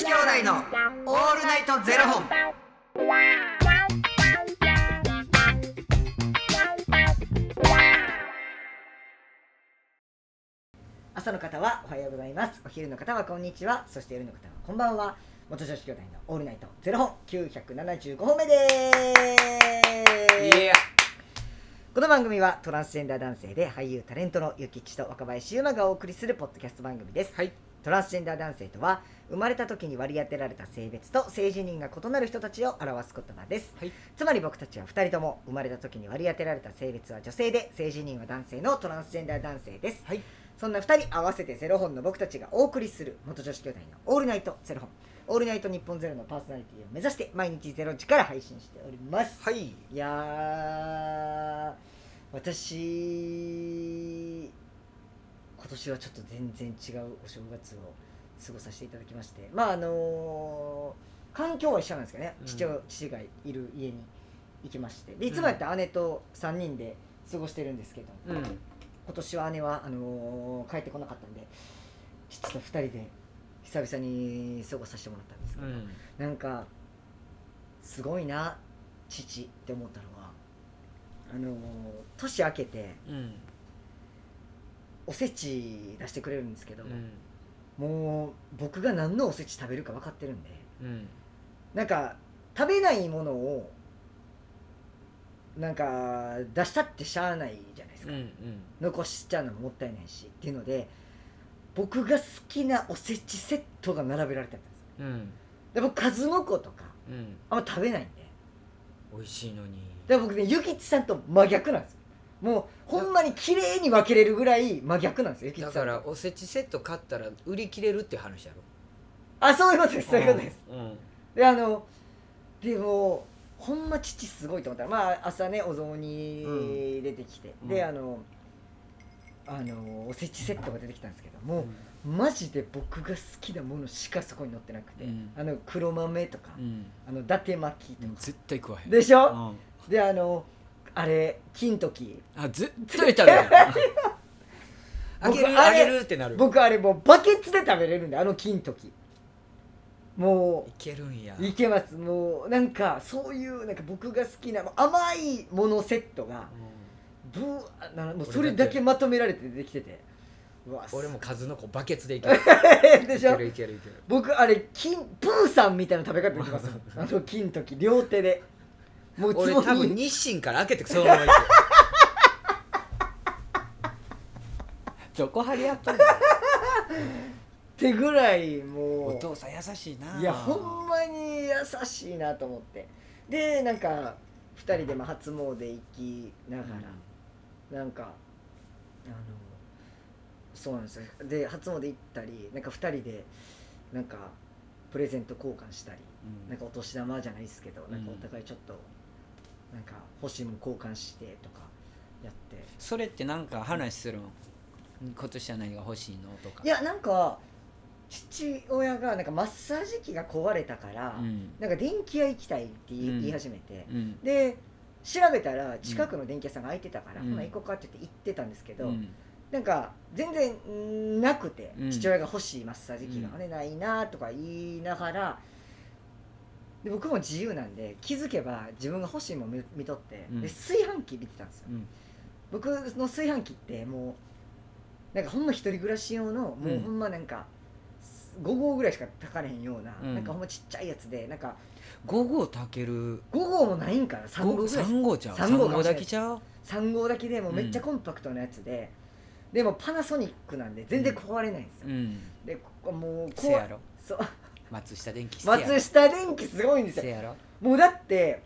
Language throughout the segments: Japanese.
子兄弟のオールナイトゼロ本。朝の方はおはようございます。お昼の方はこんにちは。そして夜の方はこんばんは。元女子兄弟のオールナイトゼロ本。975本目です。いや、この番組はトランスジェンダー男性で俳優タレントのゆきちと若林優馬がお送りするポッドキャスト番組です。はい、トランスジェンダー男性とは生まれた時に割り当てられた性別と性自認が異なる人たちを表す言葉です。はい、つまり僕たちは2人とも生まれた時に割り当てられた性別は女性で性自認は男性のトランスジェンダー男性です。はい、そんな2人合わせてゼロ本の僕たちがお送りする元女子兄弟のオールナイトゼロ本。オールナイト日本ゼロのパーソナリティを目指して毎日ゼロ時から配信しております。はい、いやー私今年はちょっと全然違うお正月を過ごさせていただきましてまああのー環境は一緒なんですけどね、うん。父を父がいる家に行きまして。でいつもやったら姉と3人で過ごしてるんですけど、うん、今年は姉はあのー帰ってこなかったんで父と2人で久々に過ごさせてもらったんですけど、うん、なんかすごいな父って思ったのはあのー年明けてうん、おせち出してくれるんですけど、うん、もう僕が何のおせち食べるか分かってるんでうん、なんか食べないものをなんか出したってしゃあないじゃないですか、うん、残しちゃうのももったいないしっていうので僕が好きなおせちセットが並べられてたんです。うん、で僕数の子とかうん、あんま食べないんで。美味しいのに。で僕ねゆきちさんと真逆なんですよもうほんまに綺麗に分けれるぐらい真逆なんですよだからおせちセット買ったら売り切れるっていう話やろ。あそういうことですそういうことです。うん。であのでもほんま父すごいと思ったらまあ朝ねお雑煮出てきて、うん。であのあのおせちセットが出てきたんですけどもう、マジで僕が好きなものしかそこに載ってなくて、うん。あの黒豆とか、うん。あの伊達巻きとか、絶対食わへん。でしょ、うん。であのあれ金時。あ絶対食べる。あげるあげるってなる。僕あれもうバケツで食べれるんであの金時。もいけるんや。ういけます。もうなんかそういうなんか僕が好きな甘いものセットがブーなもうそれだけまとめられて出てきてて。俺も数の子バケツでいける。でしょ？いけるいける僕あれ金プーさんみたいな食べ方できます あの金時両手でもう俺多分日清から開けてそのままいける。どこ張り合ったんだってぐらいもう。お父さん優しいな。いやほんまに優しいなと思って。でなんか2人でまあ初詣行きながら、なんかあのそうなんですよ。で初詣行ったりなんか2人でなんかプレゼント交換したり、うん。なんかお年玉じゃないですけど、なんかうん。お互いちょっとなんか欲しいもん交換してとかやって。それってなんか話するん？今年は何が欲しいのとか。いやなんか父親がなんかマッサージ機が壊れたから、うん。なんか電気屋行きたいって言い,、始めて。うん。で調べたら近くの電気屋さんが空いてたから、うん。ほな行こうかって言って行ってたんですけど、うん。なんか全然んなくて、うん。父親が欲しいマッサージ機が、うん。あれないなとか言いながらで僕も自由なんで気づけば自分が欲しいもん見見とって、うん。で炊飯器見てたんですよ。うん。僕の炊飯器ってもうなんかほんま一人暮らし用のもううんほんまなんか5合ぐらいしか炊かれへんような、うん。なんかほんまちっちゃいやつでなんか5合炊ける？5合もないんかな3合ぐらい。3合ちゃう？三合かもしれない。だけちゃう？3合だけでもうめっちゃコンパクトなやつで、でもパナソニックなんで全然壊れないんですよ、うん。でここもうせやろ。そう松下電器松下電器すごいんですよ。もうだって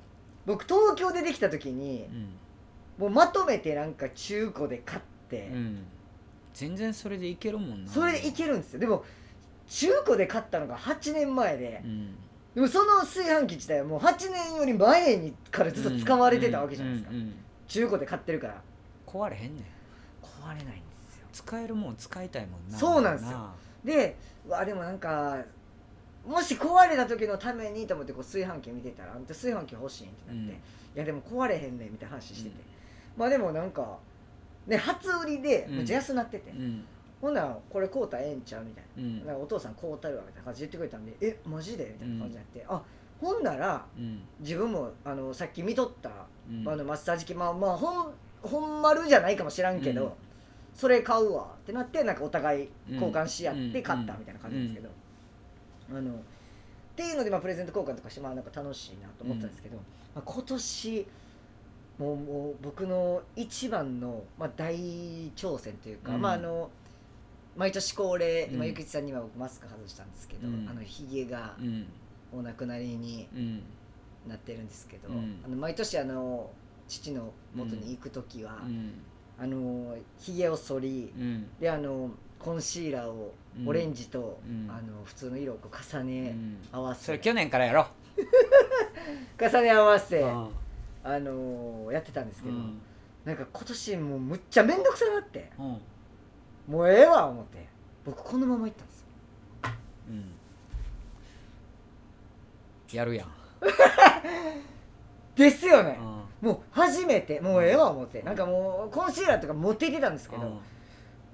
僕東京でできた時にうん。もうまとめてなんか中古で買って、うん。全然それでいけるもんな。それでいけるんですよ。でも中古で買ったのが8年前でう、ん。でもその炊飯器自体はもう8年より前にからずっと使われてたわけじゃないですか、中古で買ってるから。壊れへんねん。壊れないんですよ。使えるもん使いたいもんな。そうなんですよ。でうわでもなんかもし壊れた時のためにと思ってこう炊飯器見てたら「あんた炊飯器欲しいん?」ってなって「うん。いやでも壊れへんねん」みたいな話してて、うん。まあでもなんかね初売りでうん。めっちゃ安なってて、うん。ほんならこれ買うたらええんちゃうみたいな,、うん。なんかお父さん買うたるわみたいな感じで言ってくれたんでえマジで？みたいな感じになって、あほんならうん。自分もあのさっき見とった、うん。あのマッサージ機まあまあほんほん丸じゃないかもしらんけど、うん。それ買うわってなってなんかお互い交換し合っうん。て買ったみたいな感じなんですけど、あのっていうのでまあプレゼント交換とかしてまあなんか楽しいなと思ったんですけど、まあ、今年もうもう僕の一番の、まあ、大挑戦というか、うん。まああの毎年恒例今うん。ゆきちさんには僕マスク外したんですけど、うん。あのひげがうん。お亡くなりにうん。なってるんですけど、うん。あの毎年あの父の元に行く時は、うん。あのひげを剃りうん。であのコンシーラーをうん。オレンジと、うん。あの普通の色をこう重うねん。合わせ、それ去年からやろ 重ね合わせ、うんあのやってたんですけど、うん。なんか今年もうむっちゃ面倒くさなって。うん。もうええわ思って。僕このまま行ったんですよ。うん。やるやん。ですよね。う、ん。もう初めて。もうええわ思って。なんかもうコンシーラーとか持って行ってたんですけど、うん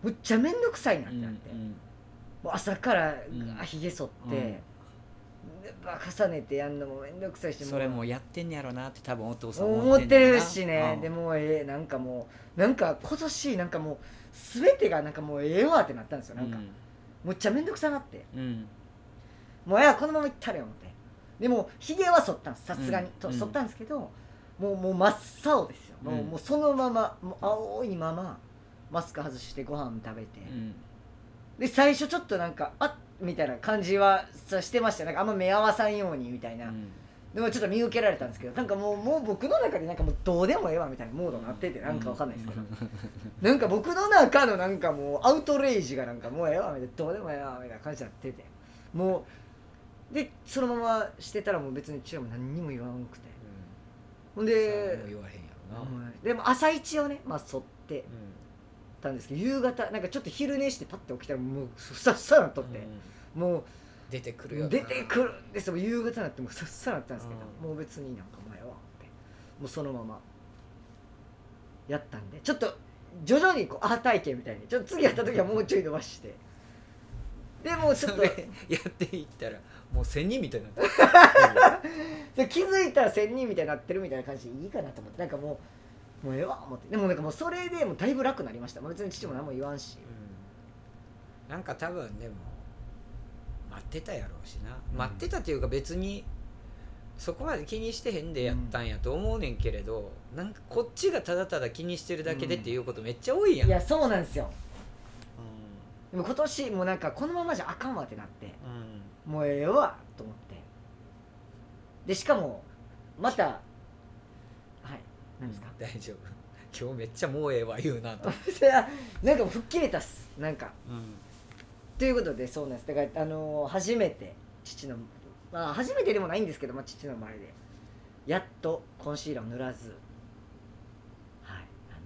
むっちゃ面倒くさいなっうんてなって、うんもう朝からうん。ひげ剃って、重ねてやんのも面倒くさいしそれもやってんねやろなって多分お父さん思ってるしね、うん。でもうええなんかもうなんか今年なんかもう全てがなんかもうええわってなったんですよ。なんか、むっちゃ面倒くさなって。うん。もうええわこのままいったれよ思って。でもひげは剃ったんです。さすがに、うん。うん。と剃ったんですけどもうもう真っ青ですよ、もううん。もうそのままもう青いままマスク外してご飯食べて、うん。で最初ちょっとなんかあっみたいな感じはさしてました。なんかあんま目合わさんようにみたいな、うん。でもちょっと見受けられたんですけどなんかもうもう僕の中でなんかもうどうでもええわみたいなモードになっててなんかわかんないですけど、なんか僕の中のなんかもうアウトレイジがなんかもうええわみたいなどうでもええわみたいな感じになってて。もうでそのまましてたらもう別に父親も何にも言わんくて。ほんでも言わへんやろな。はいでも朝一をねまあ剃ってたんですけど夕方なんかちょっと昼寝してパッて起きたらもうふさふさなっとって、もう出てくるよな。出てくるんですよ。夕方になってもうさっさなったんですけど、うん。もう別になんか前はってもうそのままやったんでちょっと徐々にこうアー体験みたいにちょっと次やった時はもうちょい伸ばしてでもうちょっとやっていったらもう仙人みたいになって 気づいたら仙人みたいになってるみたいな感じでいいかなと思ってなんかもうもうええわ思って。でもなんかもうそれでもうだいぶ楽になりました、まあ、別に父も何も言わんし。うん。なんか多分でも待ってたやろうしな、うん。待ってたっていうか別にそこまで気にしてへんでやったんやと思うねんけれど、なんかこっちがただただ気にしてるだけでっていうことめっちゃ多いやん、いやそうなんですよ。うでも今年もうなんかこのままじゃあかんわってなって。んうん。もうええわと思って。でしかもまたですか？大丈夫。今日めっちゃもうええわ言うなと、なんかもう吹っ切れたっす。なんか。うん。ということでそうなんです。だからあのー初めて父のまあ初めてでもないんですけど、まあ、父の前で。やっとコンシーラーを塗らず。はい。あの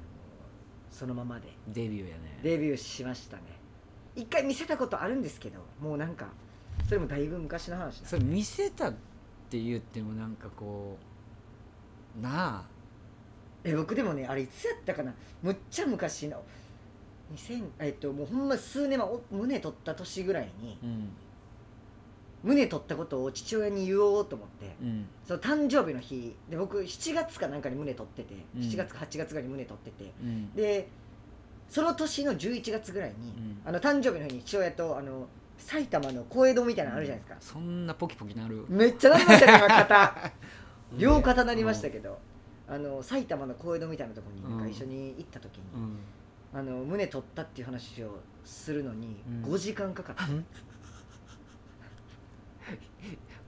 ーそのままで。デビューやね。デビューしましたね。一回見せたことあるんですけどもうなんかそれもだいぶ昔の話それ見せたって言ってもなんかこうなあえ僕でもねあれいつやったかな。むっちゃ昔の。2000えっともうほんま数年前お胸取った年ぐらいにうん。胸取ったことを父親に言おうと思ってうん。その誕生日の日で僕7月かなんかに胸取ってて、うん。7月か8月ぐらいに胸取っててうん。でその年の11月ぐらいに、うん。あの誕生日の日に父親とあの埼玉の小江戸みたいなのあるじゃないですか、そんなポキポキなる。めっちゃなりましたね今 肩両肩なりましたけど、あの埼玉の小江戸みたいなところに一緒に行った時に、うん。あの胸取ったっていう話をするのにうん。5時間かかった、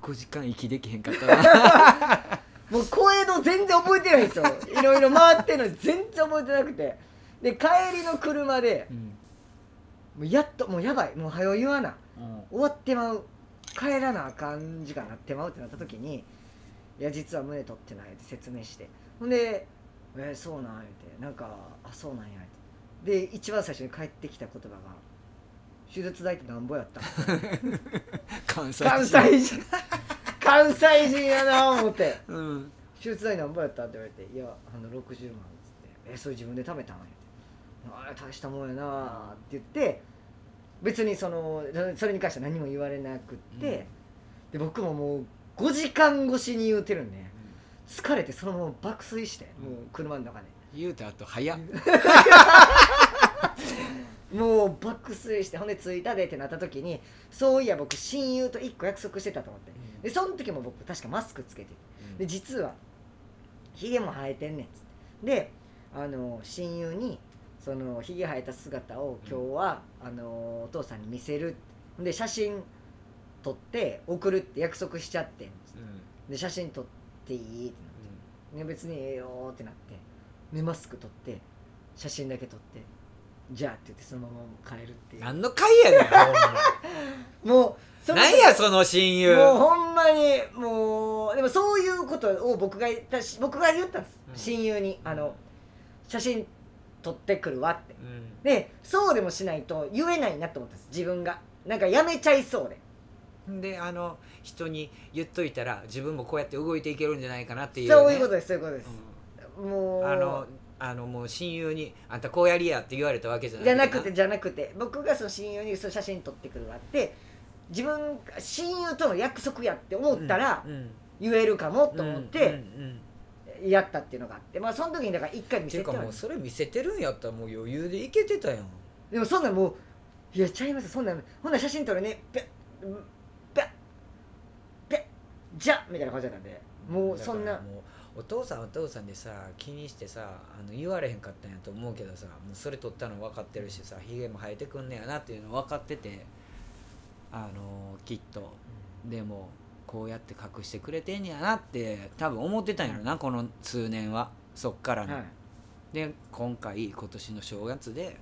5時間息できへんかったな。もう小江戸全然覚えてないんですよ。いろいろ回ってるのに全然覚えてなくて。で帰りの車でうん。もうやっともうやばい。もう早う言わな。うん。終わってまう。帰らなあかん時間なってまうってなった時にいや実は胸取ってないって説明して。ほんで「えーそうなん」言って。なんか「あそうなんや」って。で一番最初に帰ってきた言葉が「手術代ってなんぼやったん?」関西関西人。関西人 やな思って。うん。手術代なんぼやったって言われて「いやあの60万」っつって「えそれ自分で貯めたん?」って「あれ大したもんやな」って言って別にそのそれに関しては何も言われなくって、で僕ももう5時間越しに言うてるんで。疲れてそのまま爆睡して。もう車の中で。言うた後早っ。もう爆睡してほんで着いたでってなった時にそういや僕親友と1個約束してたと思って。でその時も僕確かマスクつけてて。で実はひげも生えてんねんっつって。であの親友にそのひげ生えた姿を今日は、あのお父さんに見せるで写真撮って送るって約束しちゃってんで写真撮っていいってなって、ね、別にええよってなって。でマスク撮って写真だけ撮って。じゃあって言ってそのまま帰るっていう。何の会やねん もう何やその親友。もうほんまにもうでもそういうことを僕が言ったし僕が言ったんです、うん。親友に。あの写真撮ってくるわって。うん。でそうでもしないと言えないなと思ったんです。自分が。なんかやめちゃいそうでであの人に言っといたら自分もこうやって動いていけるんじゃないかなっていう、ね、そういうことですそういうことです、うもうんあのあのもう親友に「あんたこうやりや」って言われたわけじゃないじゃなくてじゃなくて。僕がその親友にその写真撮ってくるわって自分親友との約束やって思ったら言えるかもと思っうんてやったっていうのがあってまあその時にだから一回見ていうかもうそれ見せてるんやったらもう余裕でいけてたやんでもそんなんもういやちゃいますそんなんほんなら写真撮る。ねじゃみたいな感じだったんでもうそんな。お父さんお父さんでさ気にしてさあの言われへんかったんやと思うけどさもうそれ取ったの分かってるしさひげも生えてくんねやなっていうの分かっててあのきっと。でもこうやって隠してくれてんやなって多分思ってたんやろなこの数年は。そっからの、はい。で今回今年の正月で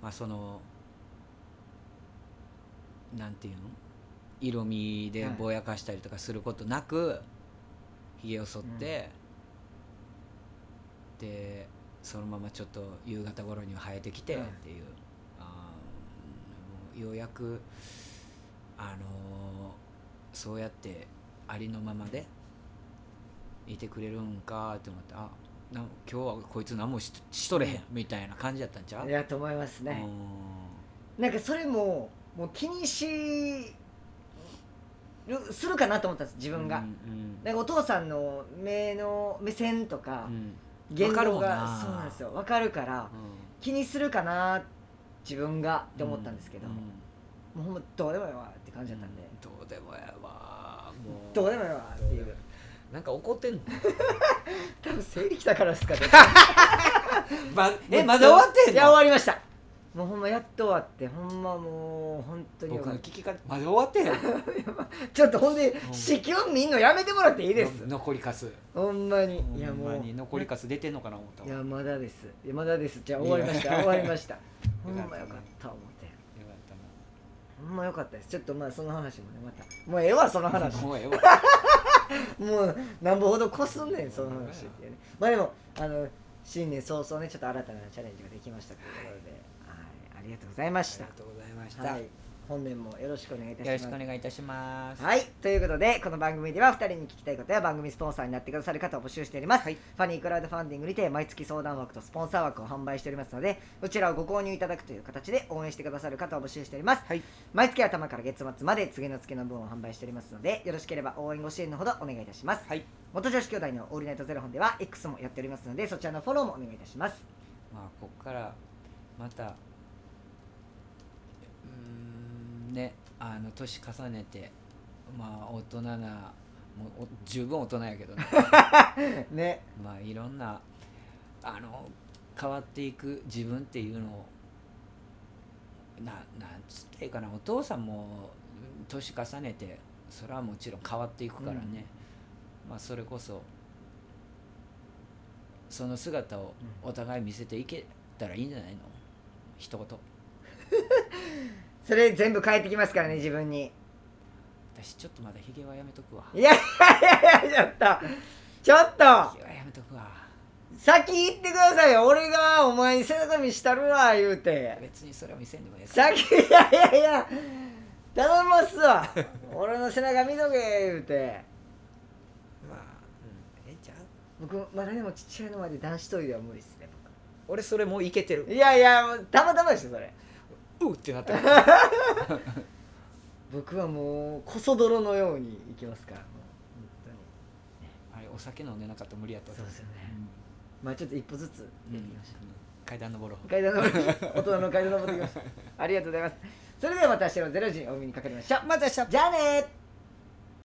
まあそのなんていうの？色味でぼやかしたりとかすることなくひげを剃って、でそのままちょっと夕方頃には生えてきてっはいてい。う、あーもうようやくあのーそうやってありのままでいてくれるんかって思ってあなん今日はこいつ何もししとれへんみたいな感じだったんちゃう？いやと思いますね、うなんかそれももう気にしるするかなと思ったんです自ん分が、うんなんかお父さんの目の目線とかうん。うん言動がそうなんですよ。分かるから気にするかな自分がって思ったんですけど、うん。もうほんまどうでもいいわって感じだったんで、どうでもやわもう。どうでもいいわっていう。なんか怒ってんの？多分生理来たからですかね。まえまだ終わってんいや終わのりましたもうほんまやっと終わってほんまもう本当に僕の聞き方まだ終わってん。のちょっとほんでん。子宮見んのやめてもらっていいです？の残りかすほんまに。いやもう。残りかす出てんのかな思ったわ。いやまだです。いやまだです。じゃあ終わりました。終わりました。ほんまよかった思って。よかったな。ほんまよかったです。ちょっとまあその話もねまた。もうええわその話。もうええわ。もうなんぼほどこすんねんその話っていうね。まあでもあの新年早々ねちょっと新たなチャレンジができましたというところで、りがとうございまあした。りがとうございました、はい。本年もよろしくお願いいたしよろしますくお願いいたします。はい。ということでこの番組では2人に聞きたいことや番組スポンサーになってくださる方を募集しております、ファニークラウドファンディングにて毎月相談枠とスポンサー枠を販売しておりますのでこちらをご購入いただくという形で応援してくださる方を募集しております、はい。毎月頭から月末まで次の月の分を販売しておりますのでよろしければ応援ご支援のほどお願いいたします。はい。元女子兄弟のオールナイトゼロ本では X もやっておりますのでそちらのフォローもお願いいたします。まあこっからまたうーんねあの年重ねてまあ大人なもうお十分大人やけどね。ね。まあいろんなあの変わっていく自分っていうのをななんつっていいかな。お父さんもうん年重ねてそれはもちろん変わっていくからね、まあそれこそその姿をお互い見せていけたらいいんじゃないの？一言 それ全部返ってきますからね自分に。私ちょっとまだヒゲはやめとくわ。いやいやいやちょっと。ちょっと。ヒゲはやめとくわ。先言ってくださいよ。俺がお前に背中見したるわ言うて。別にそれは見せんでもええか先いやいやいや。頼みますわ。俺の背中見とけ言うて。まあ、うん、ええんちゃう？僕まだでも父親の前で男子トイレは無理っすね俺それもういけてる。僕いやいやたまたまですよそれうっってなった 僕はもうこそ泥のようにいきますからもうあれお酒飲んでなかったら無理やったそうですよね、まあちょっと一歩ずつやっていきましょう、階段登ろう。階段登り 大人の階段登ってきましたありがとうございます。それではまた明日の0時にお目にかかりましょう。また明日。じゃあねー